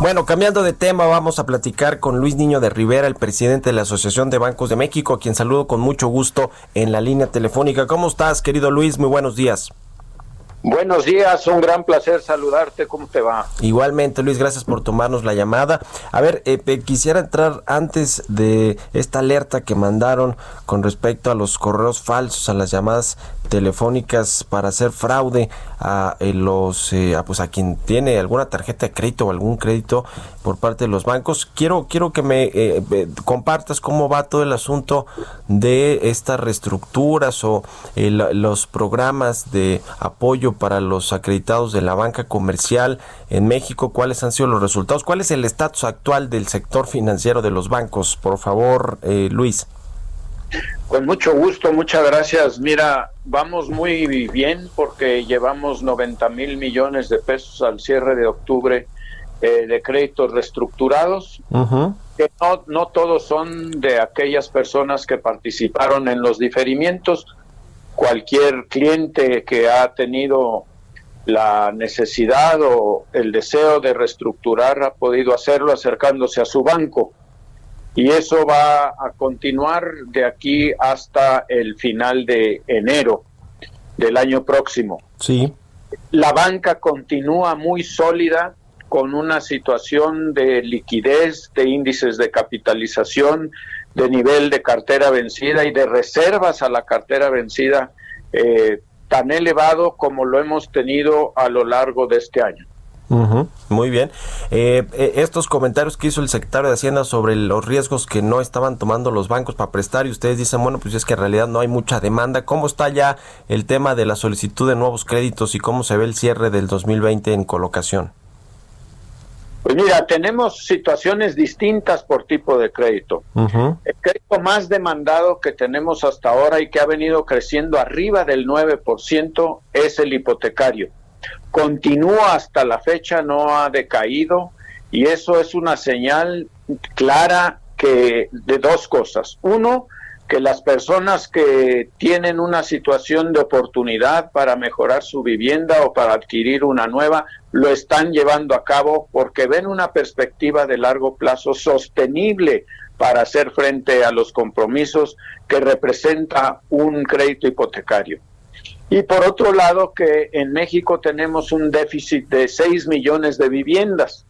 Bueno, cambiando de tema, vamos a platicar con Luis Niño de Rivera, el presidente de la Asociación de Bancos de México, a quien saludo con mucho gusto en la línea telefónica. ¿Cómo estás, querido Luis? Muy buenos días. Buenos días, un gran placer saludarte. ¿Cómo te va? Igualmente, Luis, gracias por tomarnos la llamada. A ver, eh, eh, quisiera entrar antes de esta alerta que mandaron con respecto a los correos falsos, a las llamadas telefónicas para hacer fraude a eh, los a, pues a quien tiene alguna tarjeta de crédito o algún crédito por parte de los bancos quiero quiero que me compartas cómo va todo el asunto de estas reestructuras o los programas de apoyo para los acreditados de la banca comercial en México cuáles han sido los resultados cuál es el estatus actual del sector financiero de los bancos por favor Luis. Con mucho gusto, muchas gracias. Mira, vamos muy bien porque llevamos 90 mil millones de pesos al cierre de octubre eh, de créditos reestructurados, que no, no todos son de aquellas personas que participaron en los diferimientos. Cualquier cliente que ha tenido la necesidad o el deseo de reestructurar ha podido hacerlo acercándose a su banco y eso va a continuar de aquí hasta el final de enero del año próximo. Sí. La banca continúa muy sólida con una situación de liquidez, de índices de capitalización, de nivel de cartera vencida y de reservas a la cartera vencida eh, tan elevado como lo hemos tenido a lo largo de este año muy bien. Eh, eh, estos comentarios que hizo el secretario de Hacienda sobre los riesgos que no estaban tomando los bancos para prestar y ustedes dicen, bueno, pues es que en realidad no hay mucha demanda. ¿Cómo está ya el tema de la solicitud de nuevos créditos y cómo se ve el cierre del 2020 en colocación? Pues mira, tenemos situaciones distintas por tipo de crédito. El crédito más demandado que tenemos hasta ahora y que ha venido creciendo arriba del 9% es el hipotecario continúa hasta la fecha, no ha decaído y eso es una señal clara que de dos cosas. Uno, que las personas que tienen una situación de oportunidad para mejorar su vivienda o para adquirir una nueva, lo están llevando a cabo porque ven una perspectiva de largo plazo sostenible para hacer frente a los compromisos que representa un crédito hipotecario. Y por otro lado, que en México tenemos un déficit de 6 millones de viviendas.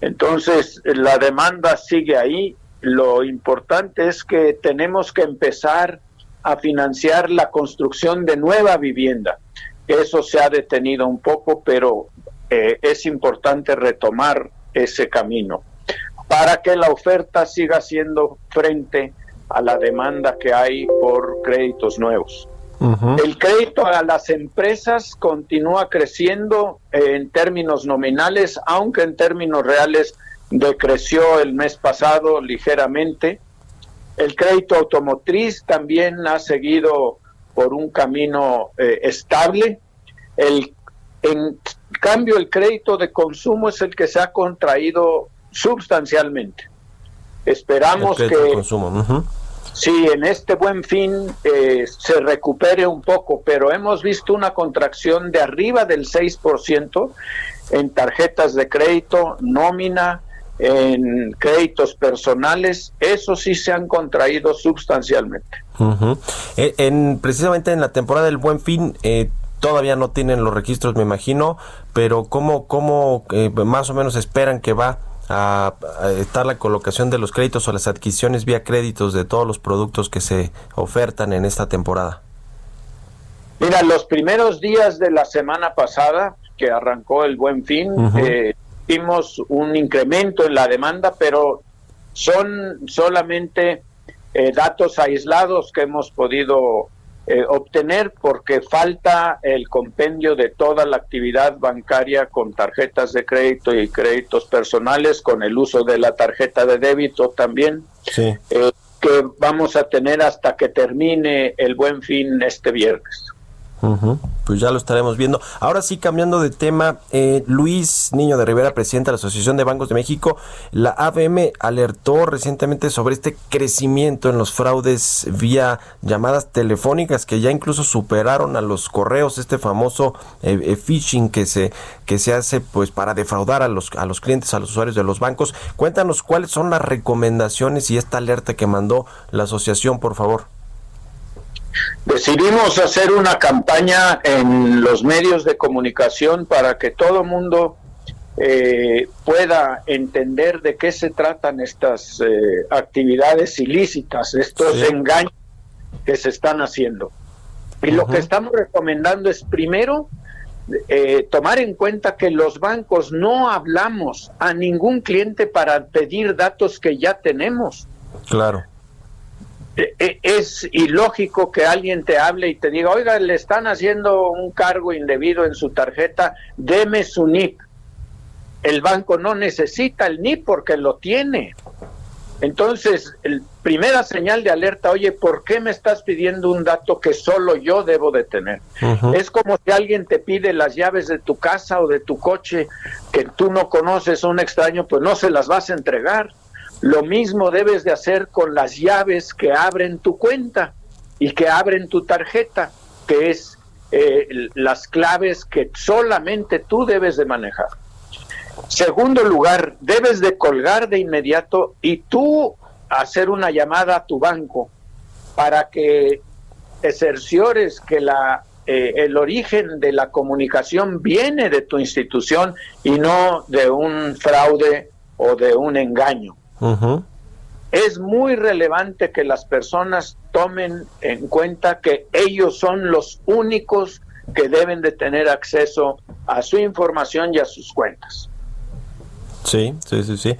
Entonces, la demanda sigue ahí. Lo importante es que tenemos que empezar a financiar la construcción de nueva vivienda. Eso se ha detenido un poco, pero eh, es importante retomar ese camino para que la oferta siga siendo frente a la demanda que hay por créditos nuevos. El crédito a las empresas continúa creciendo en términos nominales, aunque en términos reales decreció el mes pasado ligeramente. El crédito automotriz también ha seguido por un camino eh, estable. El, en cambio, el crédito de consumo es el que se ha contraído sustancialmente. Esperamos que... Sí, en este buen fin eh, se recupere un poco, pero hemos visto una contracción de arriba del 6% en tarjetas de crédito, nómina, en créditos personales, eso sí se han contraído sustancialmente. Eh, en, precisamente en la temporada del buen fin, eh, todavía no tienen los registros, me imagino, pero ¿cómo, cómo más o menos esperan que va a, estar la colocación de los créditos o las adquisiciones vía créditos de todos los productos que se ofertan en esta temporada? Mira, los primeros días de la semana pasada, que arrancó el buen fin, eh, vimos un incremento en la demanda, pero son solamente eh, datos aislados que hemos podido eh, obtener porque falta el compendio de toda la actividad bancaria con tarjetas de crédito y créditos personales, con el uso de la tarjeta de débito también, eh, que vamos a tener hasta que termine el buen fin este viernes. Pues ya lo estaremos viendo. Ahora sí, cambiando de tema, eh, Luis Niño de Rivera, presidente de la Asociación de Bancos de México, la ABM alertó recientemente sobre este crecimiento en los fraudes vía llamadas telefónicas que ya incluso superaron a los correos, este famoso eh, eh, phishing que se que se hace pues para defraudar a los a los clientes, a los usuarios de los bancos. Cuéntanos cuáles son las recomendaciones y esta alerta que mandó la asociación, por favor. Decidimos hacer una campaña en los medios de comunicación para que todo el mundo eh, pueda entender de qué se tratan estas eh, actividades ilícitas, estos engaños que se están haciendo. Y lo que estamos recomendando es primero eh, tomar en cuenta que los bancos no hablamos a ningún cliente para pedir datos que ya tenemos. Claro. E, e, es ilógico que alguien te hable y te diga, oiga, le están haciendo un cargo indebido en su tarjeta, deme su NIP. El banco no necesita el NIP porque lo tiene. Entonces, el, primera señal de alerta, oye, ¿por qué me estás pidiendo un dato que solo yo debo de tener? Es como si alguien te pide las llaves de tu casa o de tu coche que tú no conoces, un extraño, pues no se las vas a entregar. Lo mismo debes de hacer con las llaves que abren tu cuenta y que abren tu tarjeta, que es eh, las claves que solamente tú debes de manejar. Segundo lugar, debes de colgar de inmediato y tú hacer una llamada a tu banco para que te cerciores que la, eh, el origen de la comunicación viene de tu institución y no de un fraude o de un engaño. Es muy relevante que las personas tomen en cuenta que ellos son los únicos que deben de tener acceso a su información y a sus cuentas. Sí, sí, sí, sí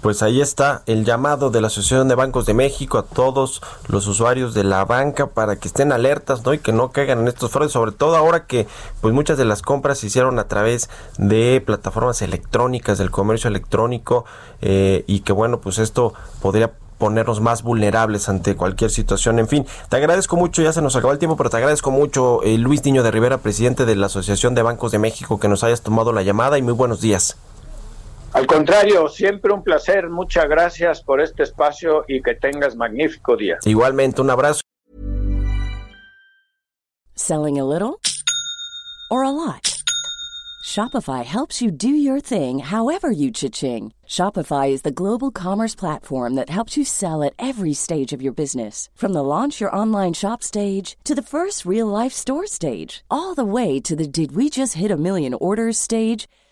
pues ahí está el llamado de la Asociación de Bancos de México a todos los usuarios de la banca para que estén alertas, ¿no? Y que no caigan en estos fraudes, sobre todo ahora que pues muchas de las compras se hicieron a través de plataformas electrónicas, del comercio electrónico eh, y que bueno, pues esto podría ponernos más vulnerables ante cualquier situación. En fin, te agradezco mucho, ya se nos acabó el tiempo, pero te agradezco mucho, eh, Luis Niño de Rivera, presidente de la Asociación de Bancos de México, que nos hayas tomado la llamada y muy buenos días. Al contrario, siempre un placer. Muchas gracias por este espacio y que tengas magnífico día. Igualmente, un abrazo. Selling a little or a lot. Shopify helps you do your thing however you cha-ching. Shopify is the global commerce platform that helps you sell at every stage of your business. From the launch your online shop stage to the first real life store stage, all the way to the did we just hit a million orders stage.